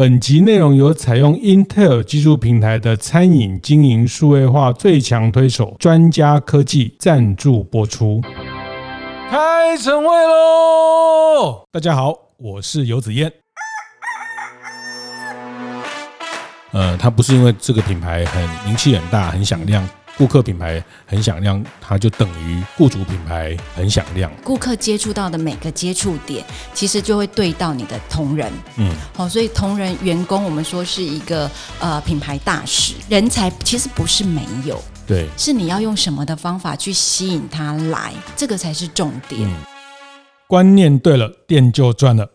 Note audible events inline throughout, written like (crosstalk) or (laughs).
本集内容由采用 Intel 技术平台的餐饮经营数位化最强推手专家科技赞助播出。开晨会喽！大家好，我是游子燕。呃，它不是因为这个品牌很名气很大、很响亮。顾客品牌很响亮，它就等于雇主品牌很响亮。顾客接触到的每个接触点，其实就会对到你的同仁。嗯，好，所以同仁员工，我们说是一个呃品牌大使。人才其实不是没有，对，是你要用什么的方法去吸引他来，这个才是重点。嗯，观念对了，店就赚了。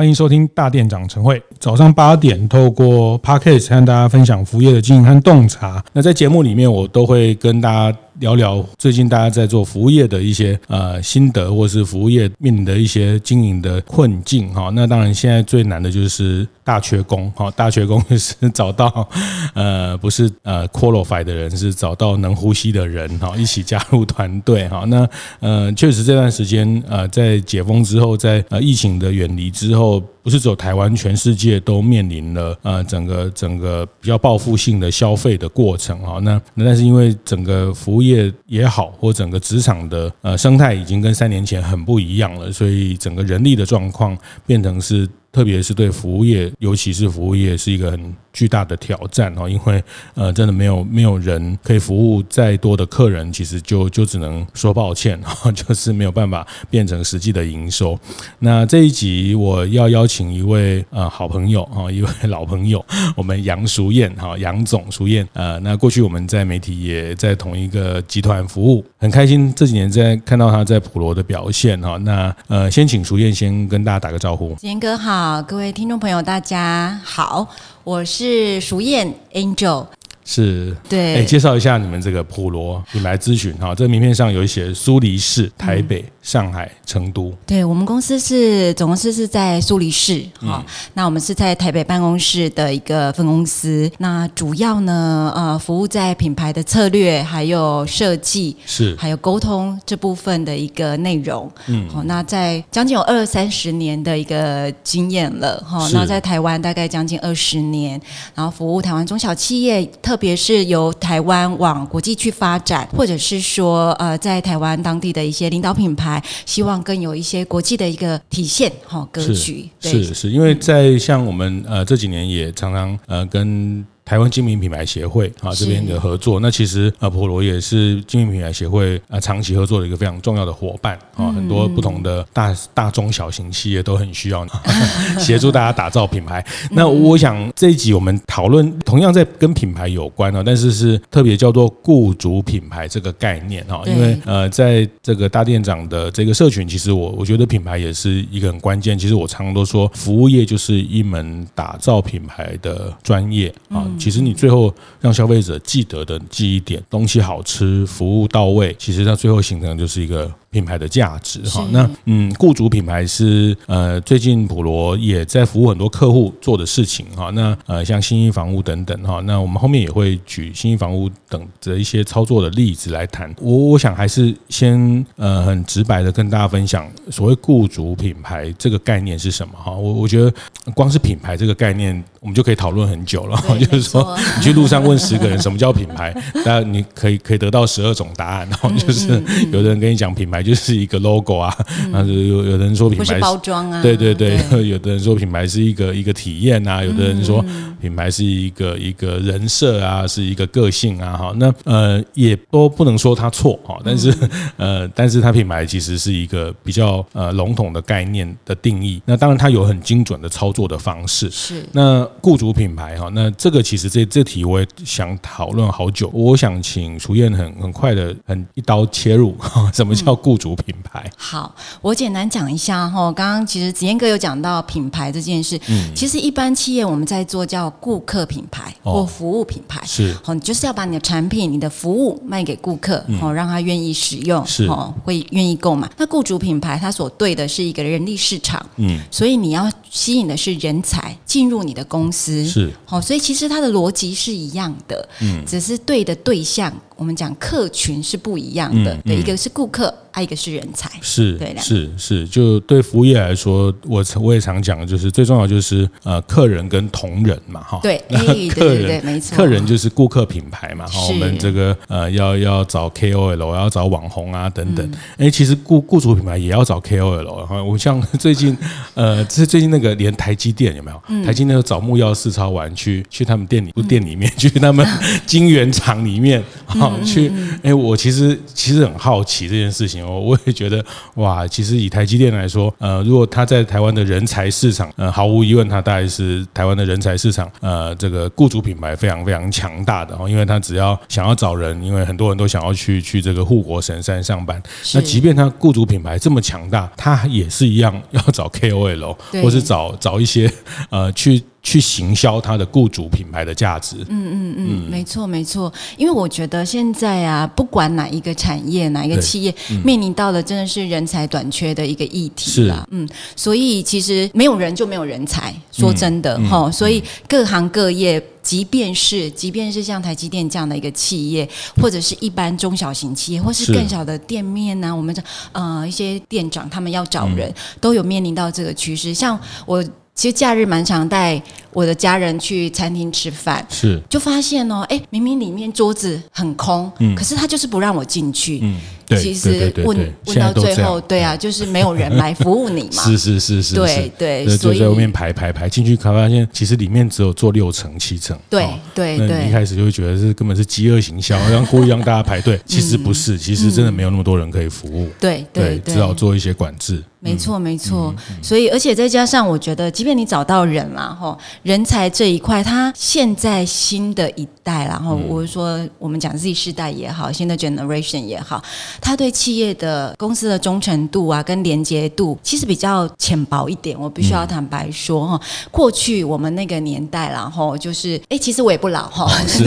欢迎收听大店长晨会，早上八点透过 Podcast 和大家分享服务业的经营和洞察。那在节目里面，我都会跟大家聊聊最近大家在做服务业的一些呃心得，或是服务业面临的一些经营的困境哈。那当然，现在最难的就是大缺工哈，(laughs) 大缺工就是找到 (laughs) 呃不是呃 qualified 的人，是找到能呼吸的人哈，一起加入团队哈。(laughs) 那呃确实这段时间呃在解封之后，在呃疫情的远离之后，不是只有台湾，全世界都面临了呃整个整个比较报复性的消费的过程哈。那那但是因为整个服务业业也好，或整个职场的呃生态已经跟三年前很不一样了，所以整个人力的状况变成是。特别是对服务业，尤其是服务业，是一个很巨大的挑战哦。因为呃，真的没有没有人可以服务再多的客人，其实就就只能说抱歉，(laughs) 就是没有办法变成实际的营收。那这一集我要邀请一位呃好朋友啊，一位老朋友，(laughs) 我们杨淑燕哈，杨总淑燕。呃，那过去我们在媒体也在同一个集团服务，很开心这几年在看到他在普罗的表现哈。那呃，先请淑燕先跟大家打个招呼。贤哥。好，各位听众朋友，大家好，我是淑燕 Angel。是对，哎，介绍一下你们这个普罗品牌咨询哈，这个名片上有一些苏黎世、台北、上海、成都。对，我们公司是总公司是在苏黎世哈，那我们是在台北办公室的一个分公司，那主要呢呃服务在品牌的策略还有设计是还有沟通这部分的一个内容。嗯，好，那在将近有二三十年的一个经验了哈，那在台湾大概将近二十年，然后服务台湾中小企业特。特别是由台湾往国际去发展，或者是说，呃，在台湾当地的一些领导品牌，希望更有一些国际的一个体现，哈，格局。是是是，因为在像我们呃这几年也常常呃跟。台湾精品品牌协会啊，这边的合作，那其实呃普罗也是精品品牌协会啊长期合作的一个非常重要的伙伴啊，很多不同的大大中小型企业都很需要 (laughs) 协助大家打造品牌。那我想这一集我们讨论同样在跟品牌有关啊，但是是特别叫做雇主品牌这个概念啊，因为呃在这个大店长的这个社群，其实我我觉得品牌也是一个很关键。其实我常常都说，服务业就是一门打造品牌的专业啊。其实你最后让消费者记得的记忆点，东西好吃，服务到位，其实它最后形成就是一个。品牌的价值哈，那嗯，雇主品牌是呃，最近普罗也在服务很多客户做的事情哈。那呃，像新一房屋等等哈，那我们后面也会举新一房屋等的一些操作的例子来谈。我我想还是先呃，很直白的跟大家分享所谓雇主品牌这个概念是什么哈。我我觉得光是品牌这个概念，我们就可以讨论很久了。就是说，你去路上问十个人什么叫品牌，那你可以可以得到十二种答案。然后就是有的人跟你讲品牌。就是一个 logo 啊，啊，有 (laughs) 有的人说品牌是包装啊，对对对，有的人说品牌是一个一个体验啊，有的人说品牌是一个一个人设啊，是一个个性啊，哈，那呃也都不能说它错哈，但是呃，但是它品牌其实是一个比较呃笼统的概念的定义，那当然它有很精准的操作的方式，是。那雇主品牌哈，那这个其实这这题我也想讨论好久，我想请楚燕很很快的很一刀切入，什么叫雇？雇主品牌，好，我简单讲一下哈。刚刚其实子燕哥有讲到品牌这件事，嗯，其实一般企业我们在做叫顾客品牌或服务品牌，是，好，你就是要把你的产品、你的服务卖给顾客，好，让他愿意使用，是，会愿意购买。那雇主品牌它所对的是一个人力市场，嗯，所以你要吸引的是人才进入你的公司，是。好，所以其实它的逻辑是一样的，嗯，只是对的对象，我们讲客群是不一样的，对，一个是顾客。还有一个是人才，是对是是，就对服务业来说，我我也常讲，就是最重要就是呃，客人跟同仁嘛，哈，对，那客人对没错，客人就是顾客品牌嘛，哈，我们这个呃要要找 KOL，要找网红啊等等，哎、嗯，其实雇雇主品牌也要找 KOL，哈，我像最近 (laughs) 呃，这最近那个连台积电有没有？嗯、台积电找木曜四超玩去去他们店里，不店里面，(laughs) 去他们 (laughs) 晶圆厂里面，哈，去，哎，我其实其实很好奇这件事情。(laughs) 我也觉得哇，其实以台积电来说，呃，如果他在台湾的人才市场，呃，毫无疑问，他大概是台湾的人才市场，呃，这个雇主品牌非常非常强大的哦，因为他只要想要找人，因为很多人都想要去去这个护国神山上班，那即便他雇主品牌这么强大，他也是一样要找 KOL，或是找找一些呃去。去行销它的雇主品牌的价值。嗯嗯嗯，没错没错。因为我觉得现在啊，不管哪一个产业、哪一个企业，嗯、面临到的真的是人才短缺的一个议题啦。嗯，所以其实没有人就没有人才。说真的哈、嗯嗯，所以各行各业，即便是即便是像台积电这样的一个企业，或者是一般中小型企业，或是更小的店面呢、啊，我们这呃一些店长他们要找人、嗯，都有面临到这个趋势。像我。其实假日蛮常带我的家人去餐厅吃饭，是。就发现哦，哎，明明里面桌子很空，嗯，可是他就是不让我进去，嗯，对，其实问问到最后，对啊，就是没有人来服务你嘛，(laughs) 是是是是，对对，所以在外面排排排进去，才发现其实里面只有坐六层七层，对对对，那你一开始就会觉得是根本是饥饿行销，(laughs) 让故意让大家排队，其实不是，其实真的没有那么多人可以服务，对对，只好做一些管制。没错，没错。所以，而且再加上，我觉得，即便你找到人了，哈，人才这一块，他现在新的一代，然后我是说，我们讲 Z 世代也好，新的 generation 也好，他对企业的公司的忠诚度啊，跟连接度，其实比较浅薄一点。我必须要坦白说，哈，过去我们那个年代，然后就是，哎，其实我也不老，哈，是，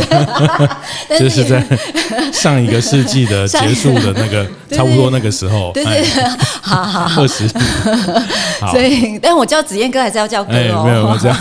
(laughs) 就是在上一个世纪的 (laughs) 结束的那个，差不多那个时候，对对，好好 (laughs) 好。所以，但我叫子燕哥还是要叫哥哦？没有没有这样，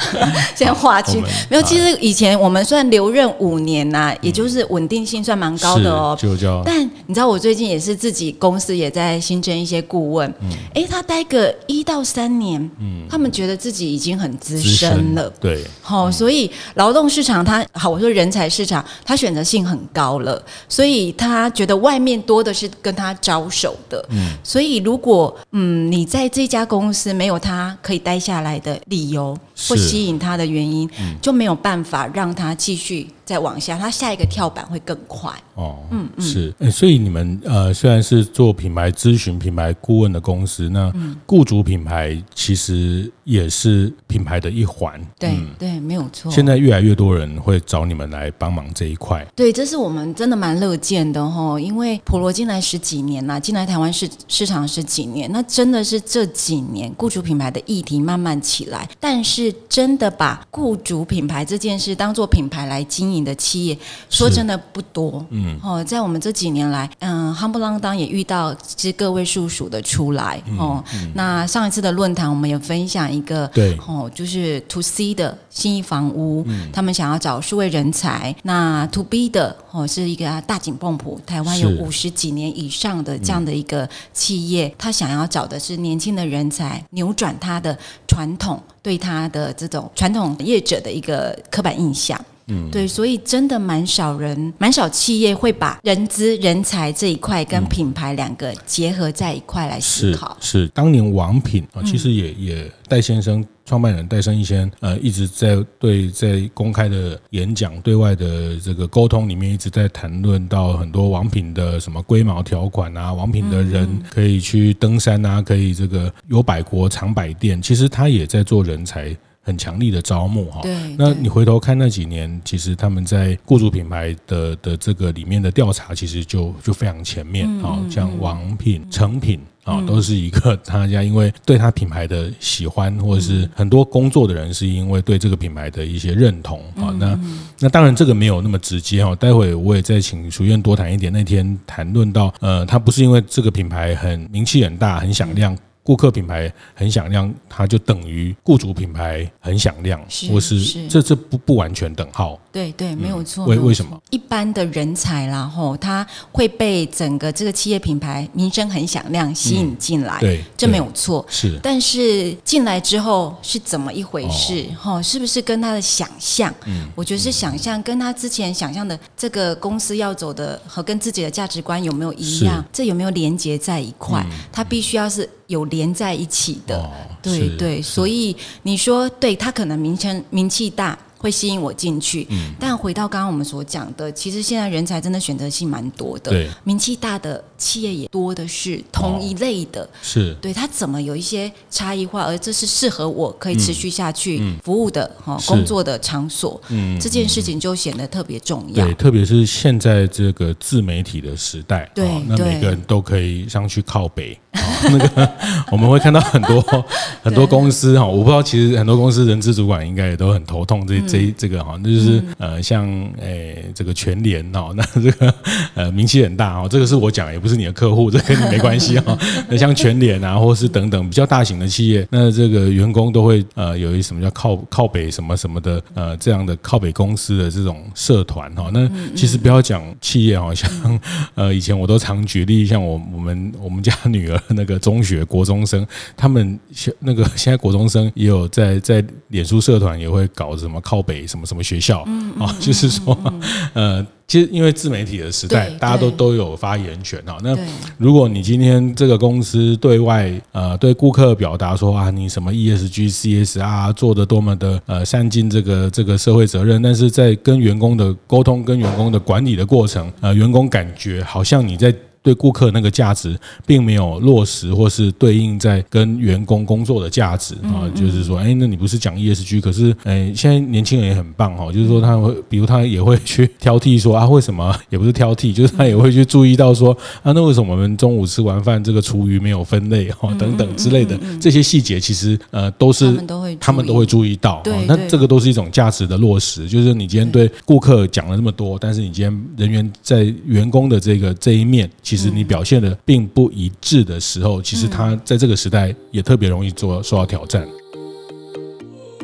(laughs) 先划清。没有，其实以前我们算留任五年呐、啊，也就是稳定性算蛮高的哦。就叫。但你知道，我最近也是自己公司也在新增一些顾问。哎，他待个一到三年，嗯，他们觉得自己已经很资深了。对。好，所以劳动市场他好，我说人才市场，他选择性很高了，所以他觉得外面多的是跟他招手的。嗯。所以如果嗯，你在这家公司没有他可以待下来的理由或吸引他的原因，嗯，就没有办法让他继续。再往下，它下一个跳板会更快。哦，嗯嗯，是，所以你们呃虽然是做品牌咨询、品牌顾问的公司，那雇主品牌其实也是品牌的一环。对、嗯、对，没有错。现在越来越多人会找你们来帮忙这一块。对，这是我们真的蛮乐见的哈，因为普罗进来十几年了，进来台湾市市场十几年，那真的是这几年雇主品牌的议题慢慢起来，但是真的把雇主品牌这件事当做品牌来经营的企业说真的不多，嗯，哦，在我们这几年来，嗯，夯不啷当也遇到其实个位数数的出来，哦、嗯。嗯，那上一次的论坛我们有分享一个，对，哦，就是 To C 的信义房屋，嗯，他们想要找数位人才，那 To B 的哦是一个大井泵浦，台湾有五十几年以上的这样的一个企业，他想要找的是年轻的人才，扭转他的传统对他的这种传统业者的一个刻板印象。嗯，对，所以真的蛮少人，蛮少企业会把人资、人才这一块跟品牌两个结合在一块来思考。是，是当年王品啊，其实也也戴先生创办人戴胜一先呃一直在对在公开的演讲、对外的这个沟通里面一直在谈论到很多王品的什么龟毛条款啊，王品的人可以去登山啊，可以这个有百国长百店，其实他也在做人才。很强力的招募哈，那你回头看那几年，其实他们在雇主品牌的的这个里面的调查，其实就就非常前面啊，像王品、成品啊，都是一个大家因为对他品牌的喜欢，或者是很多工作的人是因为对这个品牌的一些认同啊。那那当然这个没有那么直接哈，待会我也再请淑燕多谈一点。那天谈论到呃，他不是因为这个品牌很名气很大、很响亮。顾客品牌很响亮，它就等于雇主品牌很响亮，是或是，是这这不不完全等号。对对，没有错。为为什么？一般的人才啦，吼，他会被整个这个企业品牌名声很响亮吸引进来，对，这没有错。是，但是进来之后是怎么一回事？哈，是不是跟他的想象？嗯，我觉得是想象跟他之前想象的这个公司要走的和跟自己的价值观有没有一样？这有没有连接在一块？他必须要是有连在一起的。对对，所以你说，对他可能名称名气大。会吸引我进去，嗯，但回到刚刚我们所讲的，其实现在人才真的选择性蛮多的，对，名气大的企业也多的是，同一类的，是。对它怎么有一些差异化，而这是适合我可以持续下去服务的哈工作的场所，嗯，这件事情就显得特别重要，对，特别是现在这个自媒体的时代，对，那每个人都可以上去靠北，(laughs) 那个我们会看到很多 (laughs) 很多公司哈，我不知道其实很多公司人资主管应该也都很头痛这。这这个哈，那就是呃，像诶这个全联哦，那这个呃名气很大哦，这个是我讲，也不是你的客户，这跟你没关系哦。(laughs) 那像全联啊，或是等等比较大型的企业，那这个员工都会呃有一什么叫靠靠北什么什么的呃这样的靠北公司的这种社团哈。那其实不要讲企业哦，像呃以前我都常举例，像我我们我们家女儿那个中学国中生，他们那个现在国中生也有在在脸书社团也会搞什么靠。北什么什么学校啊？就是说，(laughs) 呃，其实因为自媒体的时代，大家都都有发言权哈。那如果你今天这个公司对外呃对顾客表达说啊，你什么 ESG、CSR 做的多么的呃善尽这个这个社会责任，但是在跟员工的沟通、跟员工的管理的过程，呃，员工感觉好像你在。对顾客那个价值并没有落实，或是对应在跟员工工作的价值啊，就是说，哎，那你不是讲 ESG，可是，哎，现在年轻人也很棒哈，就是说他会，比如他也会去挑剔说啊，为什么也不是挑剔，就是他也会去注意到说啊，那为什么我们中午吃完饭这个厨余没有分类哈，等等之类的这些细节，其实呃都是他们都会注意到，那这个都是一种价值的落实，就是你今天对顾客讲了那么多，但是你今天人员在员工的这个这一面。其实你表现的并不一致的时候，其实他在这个时代也特别容易做受到挑战。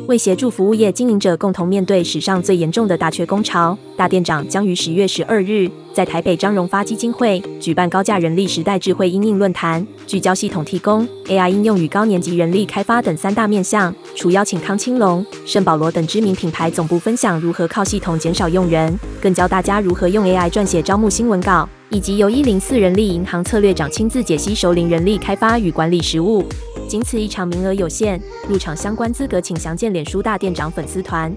为协助服务业经营者共同面对史上最严重的大缺工潮，大店长将于十月十二日在台北张荣发基金会举办高价人力时代智慧应用论坛，聚焦系统提供、AI 应用与高年级人力开发等三大面向，除邀请康青龙、圣保罗等知名品牌总部分享如何靠系统减少用人，更教大家如何用 AI 撰写招募新闻稿。以及由一零四人力银行策略长亲自解析首领人力开发与管理实务，仅此一场，名额有限，入场相关资格请详见脸书大店长粉丝团。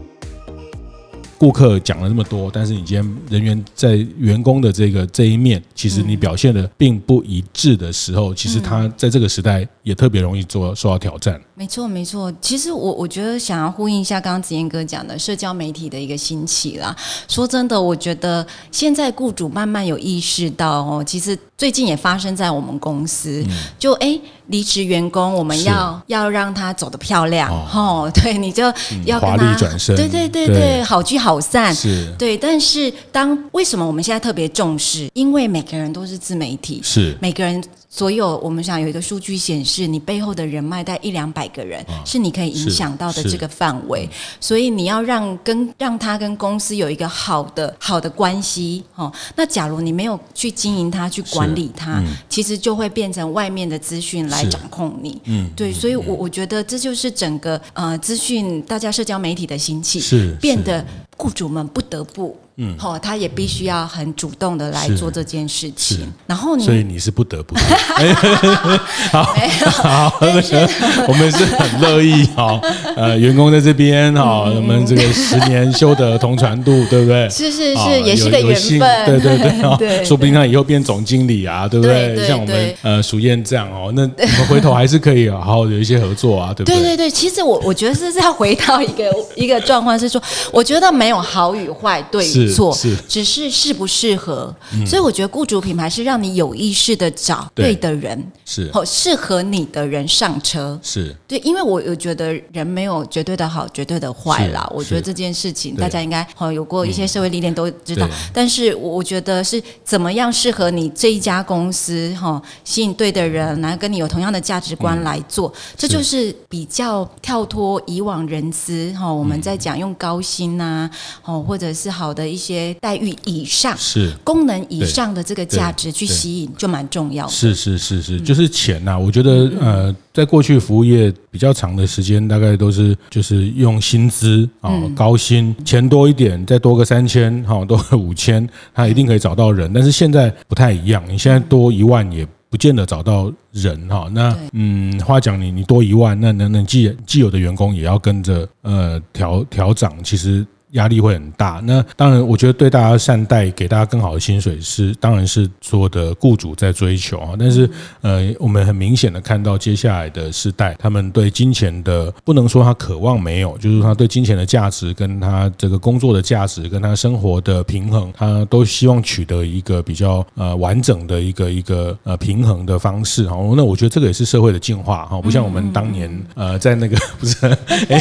顾客讲了那么多，但是你今天人员在员工的这个这一面，其实你表现的并不一致的时候，其实他在这个时代也特别容易做受到挑战。没错，没错。其实我我觉得想要呼应一下刚刚子燕哥讲的社交媒体的一个兴起啦。说真的，我觉得现在雇主慢慢有意识到哦，其实最近也发生在我们公司，就哎。离职员工，我们要要让他走得漂亮，哦，(laughs) 对，你就要跟他华丽转身，对对对对，好聚好散，是，对。但是当为什么我们现在特别重视？因为每个人都是自媒体，是每个人。所有我们想有一个数据显示，你背后的人脉在一两百个人，是你可以影响到的这个范围。所以你要让跟让他跟公司有一个好的好的关系，哦，那假如你没有去经营他，去管理他，其实就会变成外面的资讯来掌控你。嗯，对，所以我我觉得这就是整个呃资讯大家社交媒体的兴起，是变得雇主们不得不。嗯，好，他也必须要很主动的来做这件事情。然后你，所以你是不得不。(laughs) 好，(laughs) 好，我们是很乐意哈。呃，员工在这边哈，我们这个十年修得同船渡，对不对？(laughs) 是是是，也是个缘分。对对对，对，说不定他以后变总经理啊，对不对？像我们呃淑燕这样哦，那我们回头还是可以好好有一些合作啊，对不对？对对对，其实我我觉得是要回到一个一个状况，是说，我觉得没有好与坏对。错，是。只是适不适合。嗯、所以我觉得雇主品牌是让你有意识的找对。的人，是。好适合你的人上车，是。对，因为我我觉得人没有绝对的好，绝对的坏啦。我觉得这件事情大家应该好有过一些社会历练都知道。但是我觉得是怎么样适合你这一家公司哈，吸引对的人来跟你有同样的价值观来做，嗯、这就是比较跳脱以往人资哈。我们在讲用高薪呐，哦，或者是好的一些待遇以上，是功能以上的这个价值去吸引，就蛮重要的。是是是是，就是钱呐。我觉得呃，在过去服务业比较长的时间，大概都是就是用薪资啊，高薪钱多一点，再多个三千哈，(laughs) 多个五千，他一定可以找到人。但是现在不太一样，你现在多一万也不见得找到人哈。那嗯，话讲你你多一万，那那那既既有的员工也要跟着呃调调涨，其实。压力会很大。那当然，我觉得对大家善待，给大家更好的薪水是，当然是所有的雇主在追求啊。但是，呃，我们很明显的看到，接下来的世代，他们对金钱的不能说他渴望没有，就是他对金钱的价值，跟他这个工作的价值，跟他生活的平衡，他都希望取得一个比较呃完整的一个一个呃平衡的方式哈。那我觉得这个也是社会的进化哈，不像我们当年呃在那个 (laughs) 不是哎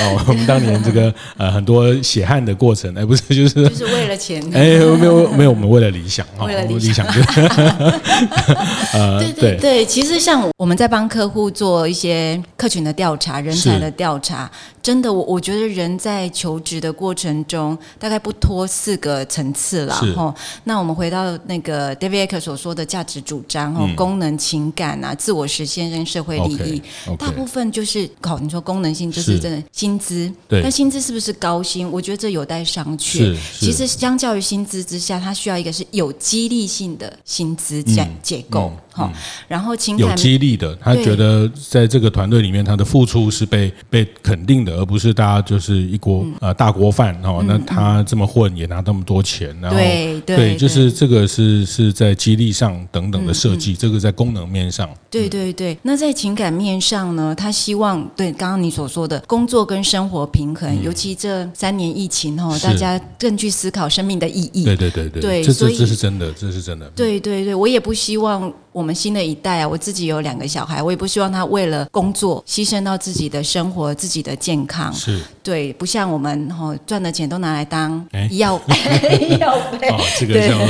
哦，我们当年这个呃很多。血汗的过程，哎，不是，就是就是为了钱，(laughs) 哎，没有没有，我们为了理想 (laughs) 为了理想，(laughs) 呃，对对对，其实像我们在帮客户做一些客群的调查、人才的调查。真的，我我觉得人在求职的过程中，大概不脱四个层次了哈。那我们回到那个 David 所说的价值主张哈，功能、情感啊，自我实现跟社会利益，大部分就是考你说功能性，就是真的薪资。对，但薪资是不是高薪？我觉得这有待商榷。其实相较于薪资之下，它需要一个是有激励性的薪资结结构哈。然后情感有激励的，他觉得在这个团队里面，他的付出是被被肯定的。而不是大家就是一锅呃大锅饭哦，那他这么混也拿那么多钱，然后对对，就是这个是是在激励上等等的设计，这个在功能面上，对对对。那在情感面上呢，他希望对刚刚你所说的工作跟生活平衡，尤其这三年疫情哦，大家更去思考生命的意义。对对对对，这这这是真的，这是真的。对对对，我也不希望。我们新的一代啊，我自己有两个小孩，我也不希望他为了工作牺牲到自己的生活、自己的健康。是，对，不像我们哈赚的钱都拿来当医药医 (laughs) 药费。哦，这个叫做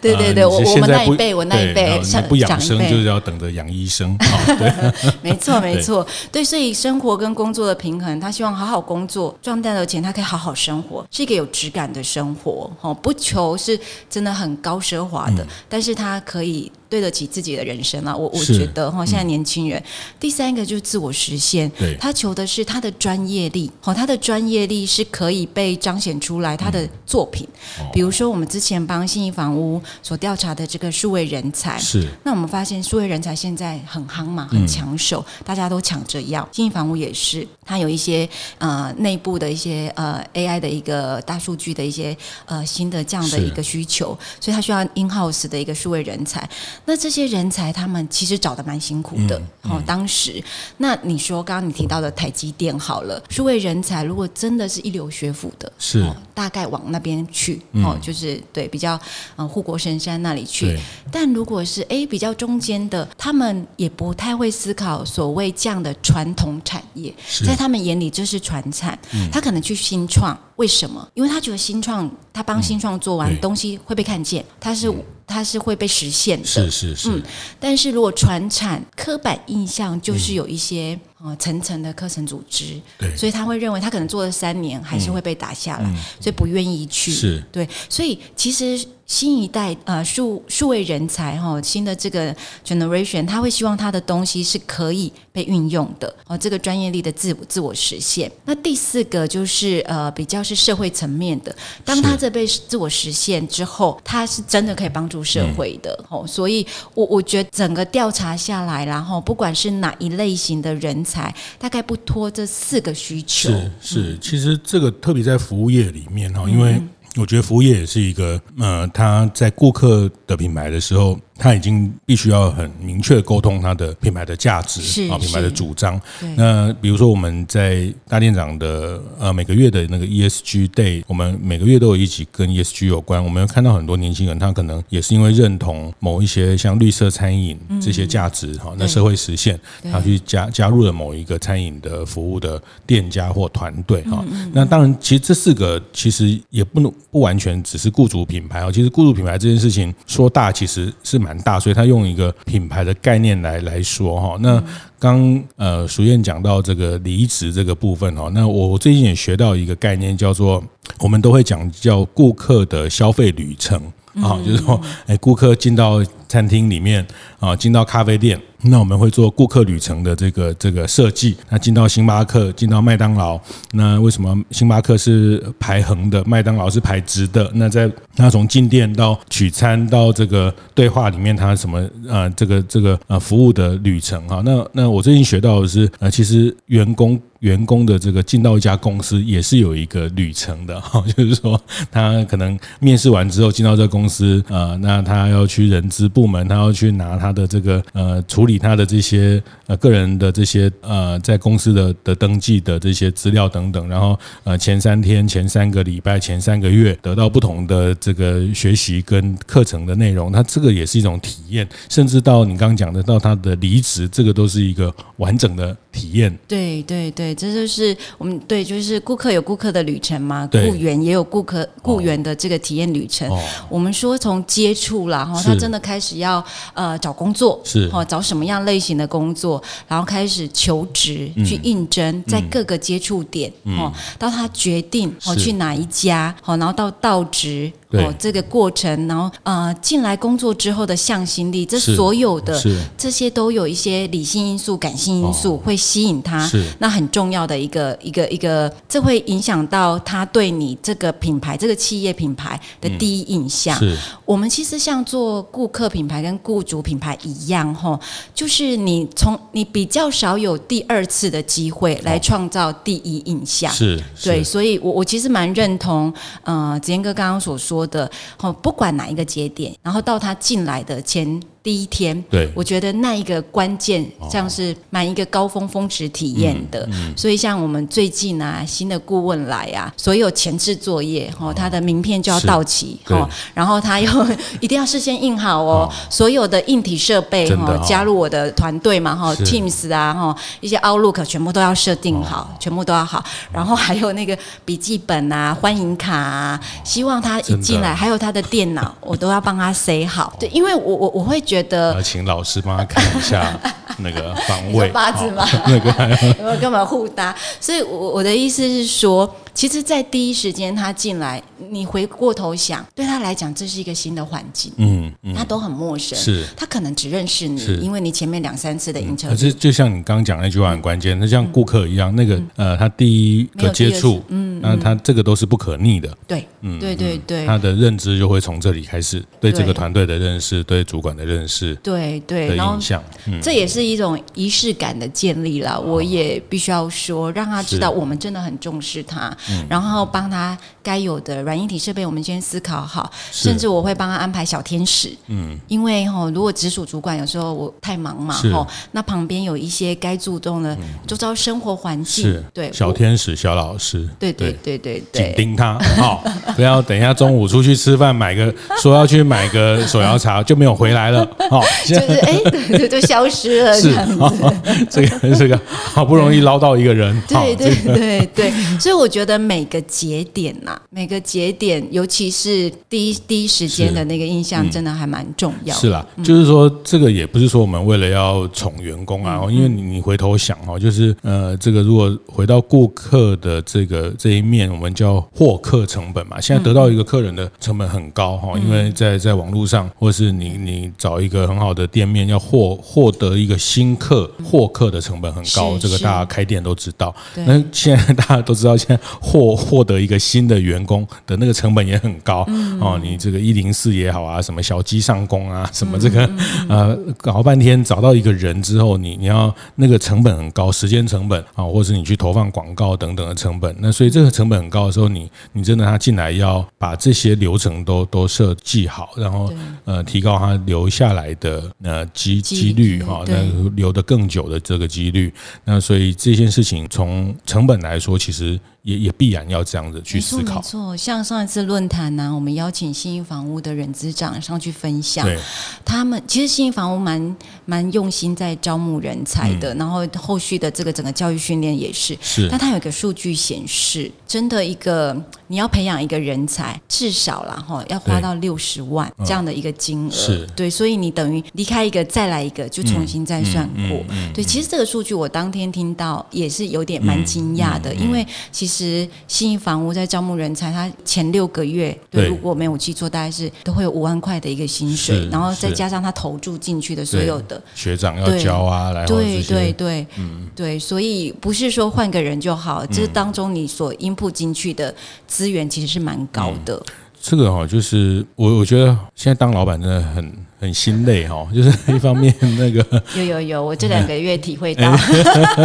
对 (laughs) 对对，我我们那一辈，我那一辈，不养生就是要等着养医生。对，(laughs) 没错没错，对，所以生活跟工作的平衡，他希望好好工作赚到的钱，他可以好好生活，是一个有质感的生活。哦，不求是真的很高奢华的，但是他可以。对得起自己的人生了，我我觉得哈，现在年轻人，第三个就是自我实现，他求的是他的专业力，哈，他的专业力是可以被彰显出来，他的作品，比如说我们之前帮信义房屋所调查的这个数位人才，是，那我们发现数位人才现在很夯嘛，很抢手，大家都抢着要，信义房屋也是，它有一些呃内部的一些呃 AI 的一个大数据的一些呃新的这样的一个需求，所以它需要 in house 的一个数位人才。那这些人才，他们其实找的蛮辛苦的。哦，当时，那你说刚刚你提到的台积电好了，数位人才如果真的是一流学府的，是、哦、大概往那边去，哦，嗯、就是对比较嗯护国神山那里去。但如果是哎比较中间的，他们也不太会思考所谓这样的传统产业，在他们眼里这是传产，嗯、他可能去新创。为什么？因为他觉得新创，他帮新创做完东西会被看见，他是他是会被实现的。是是是。嗯，但是如果传产刻板印象就是有一些呃层层的课程组织，对，所以他会认为他可能做了三年还是会被打下来，所以不愿意去。是，对，所以其实。新一代呃数数位人才哈，新的这个 generation，他会希望他的东西是可以被运用的哦，这个专业力的自自我实现。那第四个就是呃比较是社会层面的，当他这被自我实现之后，他是真的可以帮助社会的哦。所以我我觉得整个调查下来，然后不管是哪一类型的人才，大概不脱这四个需求。是是，其实这个特别在服务业里面哈，因为。我觉得服务业也是一个，呃，他在顾客的品牌的时候，他已经必须要很明确沟通他的品牌的价值啊，品牌的主张。那比如说我们在大店长的呃每个月的那个 ESG Day，我们每个月都有一集跟 ESG 有关。我们看到很多年轻人，他可能也是因为认同某一些像绿色餐饮这些价值哈，那社会实现，他去加加入了某一个餐饮的服务的店家或团队哈。那当然，其实这四个其实也不能不完全只是雇主品牌啊。其实雇主品牌这件事情说大其实是蛮大，所以他用一个品牌的概念来来说哈。那刚呃，淑燕讲到这个离职这个部分哈，那我最近也学到一个概念，叫做我们都会讲叫顾客的消费旅程啊，就是说，哎，顾客进到餐厅里面啊，进到咖啡店。那我们会做顾客旅程的这个这个设计。那进到星巴克，进到麦当劳，那为什么星巴克是排横的，麦当劳是排直的？那在那从进店到取餐到这个对话里面，它什么呃这个这个呃服务的旅程哈？那那我最近学到的是呃，其实员工员工的这个进到一家公司也是有一个旅程的哈，(laughs) 就是说他可能面试完之后进到这个公司呃，那他要去人资部门，他要去拿他的这个呃处理他的这些呃个人的这些呃在公司的的登记的这些资料等等，然后呃前三天、前三个礼拜、前三个月得到不同的这个学习跟课程的内容，他这个也是一种体验，甚至到你刚刚讲的到他的离职，这个都是一个完整的体验。对对对，这就是我们对，就是顾客有顾客的旅程嘛，雇员也有顾客雇员的这个体验旅程。我们说从接触啦，哈，他真的开始要呃找工作。是。哦，找什么样类型的工作，然后开始求职去应征，在各个接触点哦，到他决定哦去哪一家，好，然后到到职哦这个过程，然后呃进来工作之后的向心力，这所有的这些都有一些理性因素、感性因素会吸引他，是。那很重要的一个一个一个，这会影响到他对你这个品牌、这个企业品牌的第一印象。是。我们其实像做顾客品牌跟雇主品牌一样，吼，就是你从你比较少有第二次的机会来创造第一印象，是，对，所以我我其实蛮认同，呃，子彦哥刚刚所说的，吼，不管哪一个节点，然后到他进来的前。第一天，对，我觉得那一个关键像是蛮一个高峰峰值体验的，哦嗯嗯、所以像我们最近啊，新的顾问来啊，所有前置作业，哦，他的名片就要到期，哦，然后他又 (laughs) 一定要事先印好哦，哦。所有的硬体设备哈、哦，加入我的团队嘛，哈、哦、，Teams 啊，哈，一些 Outlook 全部都要设定好，哦、全部都要好，然后还有那个笔记本啊，欢迎卡啊，希望他一进来，还有他的电脑，我都要帮他塞好，对，因为我我我会觉得。觉得请老师帮他看一下那个方位 (laughs) 八字吗？那个有没有干嘛互搭？所以，我我的意思是说。其实，在第一时间他进来，你回过头想，对他来讲，这是一个新的环境，嗯，嗯，他都很陌生，是，他可能只认识你，因为你前面两三次的应酬。可是，就像你刚刚讲那句话很关键，那像顾客一样，那个呃，他第一个接触，嗯，那他这个都是不可逆的，对，嗯，对对对，他的认知就会从这里开始，对这个团队的认识，对主管的认识，对对的印象，这也是一种仪式感的建立了。我也必须要说，让他知道我们真的很重视他。然后帮他该有的软硬体设备，我们先思考好，甚至我会帮他安排小天使。嗯，因为哈，如果直属主管有时候我太忙嘛，哈，那旁边有一些该注重的，就知道生活环境。对，小天使、小老师。对对对。对对，紧盯他，好，(laughs) 不要等一下中午出去吃饭，买个说要去买个 (laughs) 手摇茶就没有回来了，哦，(laughs) 就是哎，对，就消失了这样子。这个这个好不容易捞到一个人，对对对对，所以我觉得每个。节点呐、啊，每个节点，尤其是第一第一时间的那个印象，真的还蛮重要的。是啦，嗯、就是说，这个也不是说我们为了要宠员工啊，嗯、因为你你回头想哦，就是呃，这个如果回到顾客的这个这一面，我们叫获客成本嘛。现在得到一个客人的成本很高哈，嗯、因为在在网络上，或是你你找一个很好的店面，要获获得一个新客获客的成本很高，这个大家开店都知道。那现在大家都知道，现在获获得一个新的员工的那个成本也很高哦。你这个一零四也好啊，什么小鸡上工啊，什么这个呃，搞半天找到一个人之后，你你要那个成本很高，时间成本啊，或者是你去投放广告等等的成本。那所以这个成本很高的时候，你你真的他进来要把这些流程都都设计好，然后呃提高他留下来的呃机几率哈，那留得更久的这个几率。那所以这件事情从成本来说，其实。也也必然要这样子去思考。没错，像上一次论坛呢，我们邀请信义房屋的人资长上去分享，对他们其实信义房屋蛮蛮用心在招募人才的，嗯、然后后续的这个整个教育训练也是。是。但他有一个数据显示，真的一个你要培养一个人才，至少啦哈要花到六十万这样的一个金额。是。对，所以你等于离开一个再来一个，就重新再算过。嗯嗯嗯、对，其实这个数据我当天听到也是有点蛮惊讶的，因为其实。其实信义房屋在招募人才，他前六个月，对，如果没有记错，大概是都会有五万块的一个薪水，然后再加上他投注进去的所有的学长要交啊，来对对对，嗯，对，所以不是说换个人就好，这当中你所 input 进去的资源其实是蛮高的。嗯、这个哈，就是我我觉得现在当老板真的很。很心累哈，就是一方面 (laughs) 那个有有有，我这两个月体会到，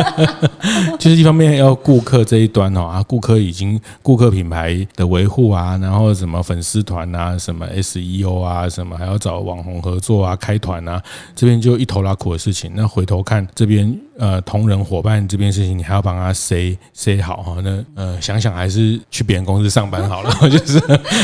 (laughs) 就是一方面要顾客这一端哦啊，顾客已经顾客品牌的维护啊，然后什么粉丝团啊，什么 SEO 啊，什么还要找网红合作啊，开团啊，这边就一头拉苦的事情。那回头看这边呃同仁伙伴这边事情，你还要帮他塞塞好哈，那呃想想还是去别人公司上班好了，(laughs) 就是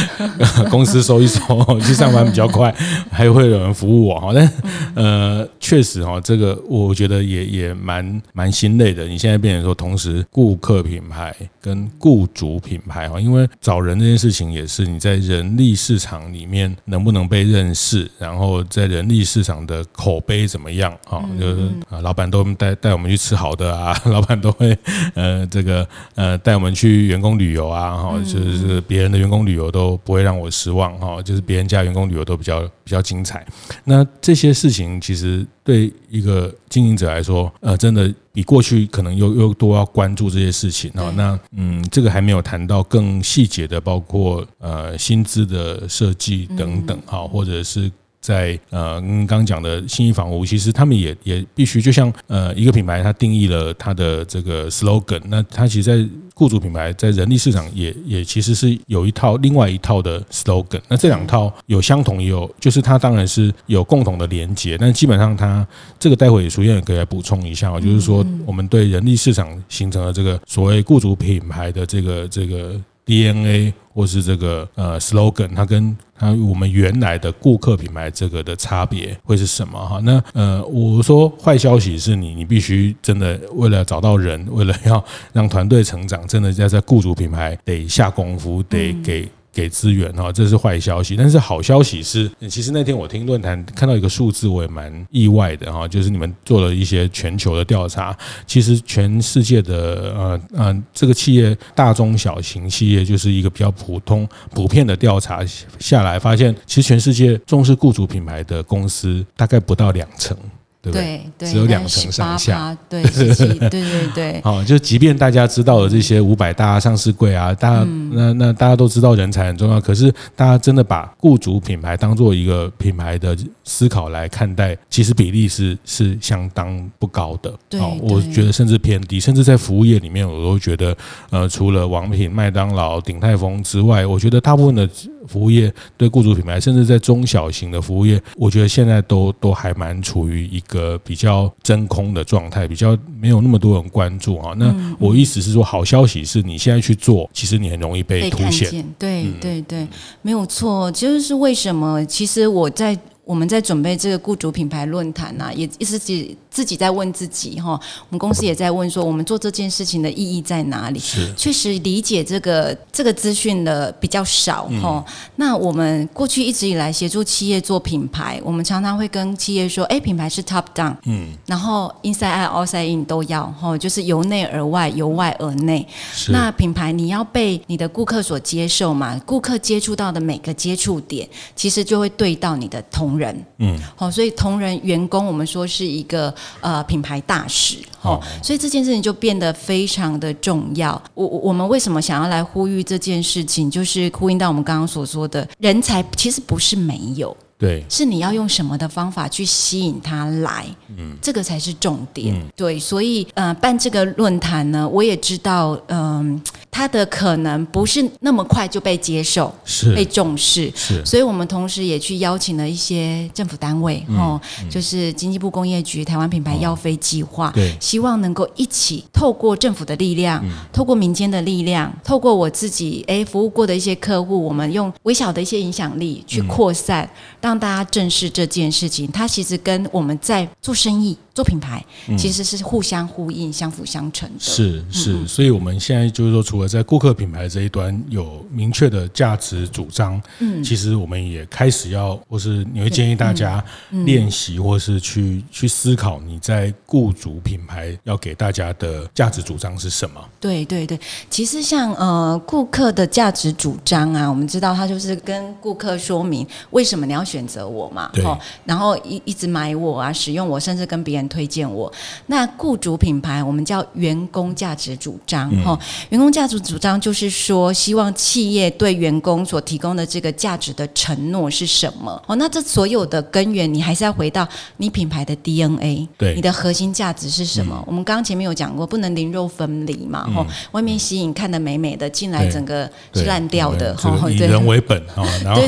(laughs) 公司收一收 (laughs) 去上班比较快，还会有。有人服务我哈，但呃，确实哈，这个我觉得也也蛮蛮心累的。你现在变成说，同时顾客品牌跟雇主品牌哈，因为找人这件事情也是你在人力市场里面能不能被认识，然后在人力市场的口碑怎么样啊？就是啊，老板都带带我们去吃好的啊，(laughs) 老板都会呃这个呃带我们去员工旅游啊，哈，就是别人的员工旅游都不会让我失望哈，就是别人家员工旅游都比较比较精彩。那这些事情其实对一个经营者来说，呃，真的比过去可能又又多要关注这些事情啊。那嗯，这个还没有谈到更细节的，包括呃薪资的设计等等哈，或者是。在呃，刚刚讲的信义房屋，其实他们也也必须，就像呃一个品牌，它定义了它的这个 slogan，那它其实，在雇主品牌在人力市场也也其实是有一套另外一套的 slogan，那这两套有相同，也有就是它当然是有共同的连接，但基本上它这个待会也出现也可以来补充一下，就是说我们对人力市场形成了这个所谓雇主品牌的这个这个。DNA 或是这个呃 slogan，它跟它我们原来的顾客品牌这个的差别会是什么哈？那呃，我说坏消息是你，你必须真的为了找到人，为了要让团队成长，真的要在雇主品牌得下功夫，得给。给资源哈，这是坏消息。但是好消息是，其实那天我听论坛看到一个数字，我也蛮意外的哈，就是你们做了一些全球的调查，其实全世界的呃呃这个企业大中小型企业就是一个比较普通普遍的调查下来，发现其实全世界重视雇主品牌的公司大概不到两成。对不对？对，只有两成上下。对，(laughs) 对对对对。好，就即便大家知道了这些五百大上市柜啊，大家那那大家都知道人才很重要，可是大家真的把雇主品牌当做一个品牌的思考来看待，其实比例是是相当不高的。对，我觉得甚至偏低，甚至在服务业里面，我都觉得，呃，除了王品、麦当劳、鼎泰丰之外，我觉得大部分的。服务业对雇主品牌，甚至在中小型的服务业，我觉得现在都都还蛮处于一个比较真空的状态，比较没有那么多人关注啊。那我意思是说，好消息是你现在去做，其实你很容易被凸显。对对对，没有错。就是为什么？其实我在我们在准备这个雇主品牌论坛呢，也一直是。自己在问自己哈，我们公司也在问说，我们做这件事情的意义在哪里？是，确实理解这个这个资讯的比较少哈。那我们过去一直以来协助企业做品牌，我们常常会跟企业说，哎，品牌是 top down，嗯，然后 inside out outside in 都要哈，就是由内而外，由外而内。那品牌你要被你的顾客所接受嘛？顾客接触到的每个接触点，其实就会对到你的同仁，嗯，好，所以同仁员工，我们说是一个。呃品牌大使哦，所以这件事情就变得非常的重要。我我们为什么想要来呼吁这件事情，就是呼应到我们刚刚所说的人才，其实不是没有。对，是你要用什么的方法去吸引他来，嗯，这个才是重点。嗯、对，所以呃，办这个论坛呢，我也知道，嗯、呃，他的可能不是那么快就被接受，是。被重视，是。所以我们同时也去邀请了一些政府单位，哦、嗯嗯，就是经济部工业局台湾品牌药飞计划，对、哦，希望能够一起透过政府的力量，嗯、透过民间的力量，透过我自己哎服务过的一些客户，我们用微小的一些影响力去扩散。嗯让大家正视这件事情，它其实跟我们在做生意、做品牌，其实是互相呼应、相辅相成的。是是，所以我们现在就是说，除了在顾客品牌这一端有明确的价值主张，嗯，其实我们也开始要，或是你会建议大家练习，或是去去思考你在雇主品牌要给大家的价值主张是什么？对对对，其实像呃顾客的价值主张啊，我们知道他就是跟顾客说明为什么你要选择我嘛，对，然后一一直买我啊，使用我，甚至跟别人推荐我。那雇主品牌我们叫员工价值主张，哈、嗯，员工价值主张就是说，希望企业对员工所提供的这个价值的承诺是什么？哦，那这所有的根源，你还是要回到你品牌的 DNA，对，你的核心价值是什么？嗯、我们刚刚前面有讲过，不能灵肉分离嘛，哈、嗯，外面吸引看得美美的，进来整个是烂掉的，哈，以人为本哈，(laughs) 然后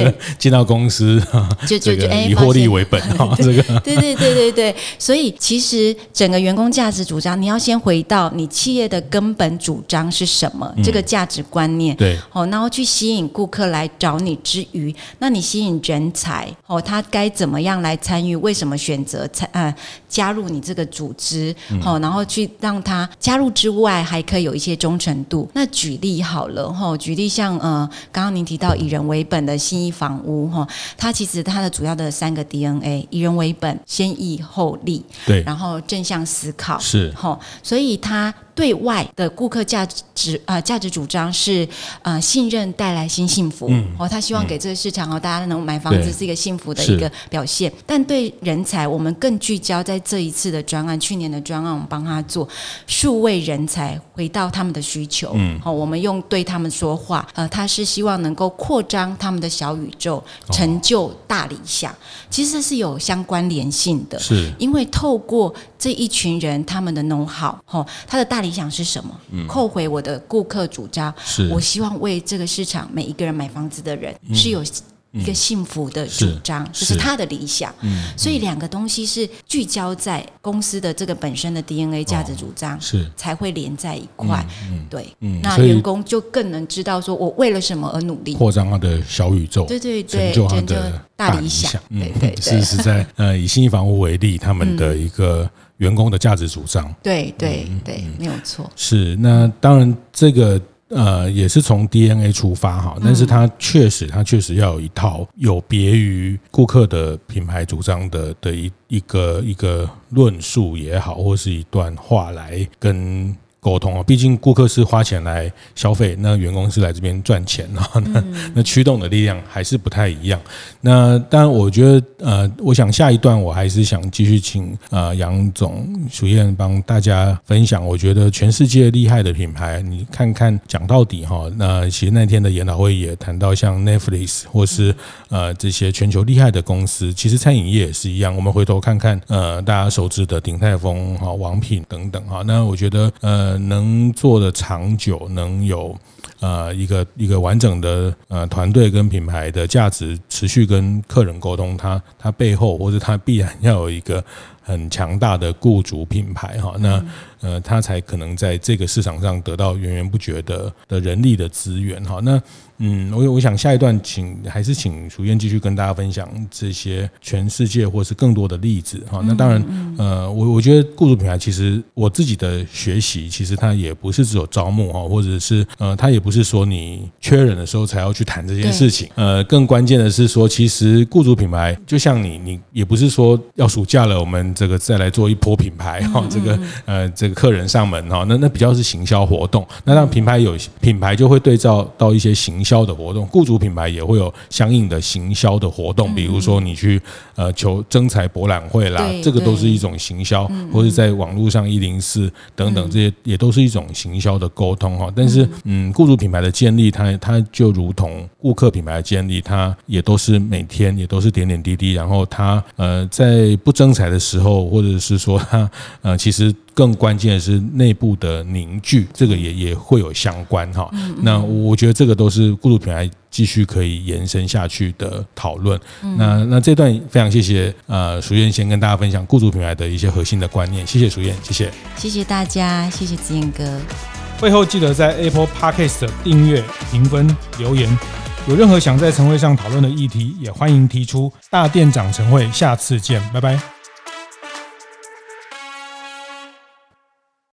(laughs) 进到公司。就就就哎，以获利为本哈，(laughs) 这个。对对对对对，所以其实整个员工价值主张，你要先回到你企业的根本主张是什么，这个价值观念对哦，然后去吸引顾客来找你之余，那你吸引人才哦，他该怎么样来参与？为什么选择参呃加入你这个组织？哦，然后去让他加入之外，还可以有一些忠诚度。那举例好了哈，举例像呃，刚刚您提到以人为本的信义房屋哈。它其实它的主要的三个 DNA，以人为本，先易后利，对，然后正向思考是，吼，所以它。对外的顾客价值啊、呃，价值主张是呃信任带来新幸福，嗯、哦，他希望给这个市场哦，大家能买房子是一个幸福的一个表现。但对人才，我们更聚焦在这一次的专案，去年的专案，我们帮他做数位人才，回到他们的需求，嗯，好、哦，我们用对他们说话，呃，他是希望能够扩张他们的小宇宙，成就大理想，哦、其实是有相关联性的，是。因为透过这一群人他们的 know how，哦，他的大理。想是什么？嗯，扣回我的顾客主张，是我希望为这个市场每一个人买房子的人是有一个幸福的主张，这、嗯就是他的理想。嗯，所以两个东西是聚焦在公司的这个本身的 DNA 价值主张，是、哦、才会连在一块。嗯，对，嗯，那员工就更能知道说我为了什么而努力，扩张他的小宇宙，对对对，成就他的大理想。嗯，对对，对，是是在呃，以信义房屋为例，他们的一个。嗯员工的价值主张，对对对，没有错。是那当然，这个呃也是从 DNA 出发哈，但是它确实，它确实要有一套有别于顾客的品牌主张的的一一个一个论述也好，或是一段话来跟。沟通啊，毕竟顾客是花钱来消费，那员工是来这边赚钱啊，(laughs) 那那驱动的力量还是不太一样。那当然，我觉得呃，我想下一段我还是想继续请呃杨总淑燕帮大家分享。我觉得全世界厉害的品牌，你看看讲到底哈，那其实那天的研讨会也谈到像 Netflix 或是呃这些全球厉害的公司，其实餐饮业也是一样。我们回头看看呃大家熟知的鼎泰丰哈、王品等等哈，那我觉得呃。能做的长久，能有呃一个一个完整的呃团队跟品牌的价值持续跟客人沟通，它它背后或者它必然要有一个很强大的雇主品牌哈，那呃它才可能在这个市场上得到源源不绝的的人力的资源哈，那。嗯，我我想下一段请还是请楚燕继续跟大家分享这些全世界或是更多的例子哈。那当然，呃，我我觉得雇主品牌其实我自己的学习，其实它也不是只有招募哈，或者是呃，它也不是说你缺人的时候才要去谈这件事情。呃，更关键的是说，其实雇主品牌就像你，你也不是说要暑假了，我们这个再来做一波品牌哈，这个呃这个客人上门哈，那那比较是行销活动。那让品牌有品牌就会对照到一些行销的活动，雇主品牌也会有相应的行销的活动，比如说你去呃求征才博览会啦，这个都是一种行销，或者在网络上一零四等等这些也都是一种行销的沟通哈。但是嗯，雇主品牌的建立，它它就如同顾客品牌的建立，它也都是每天也都是点点滴滴，然后它呃在不征才的时候，或者是说它呃其实。更关键的是内部的凝聚，这个也也会有相关哈。那我觉得这个都是雇主品牌继续可以延伸下去的讨论。那那这段非常谢谢呃淑燕先跟大家分享雇主品牌的一些核心的观念，谢谢淑燕，谢谢，谢谢大家，谢谢子燕哥。会后记得在 Apple Podcast 订阅、评分、留言。有任何想在晨会上讨论的议题，也欢迎提出。大店长晨会，下次见，拜拜。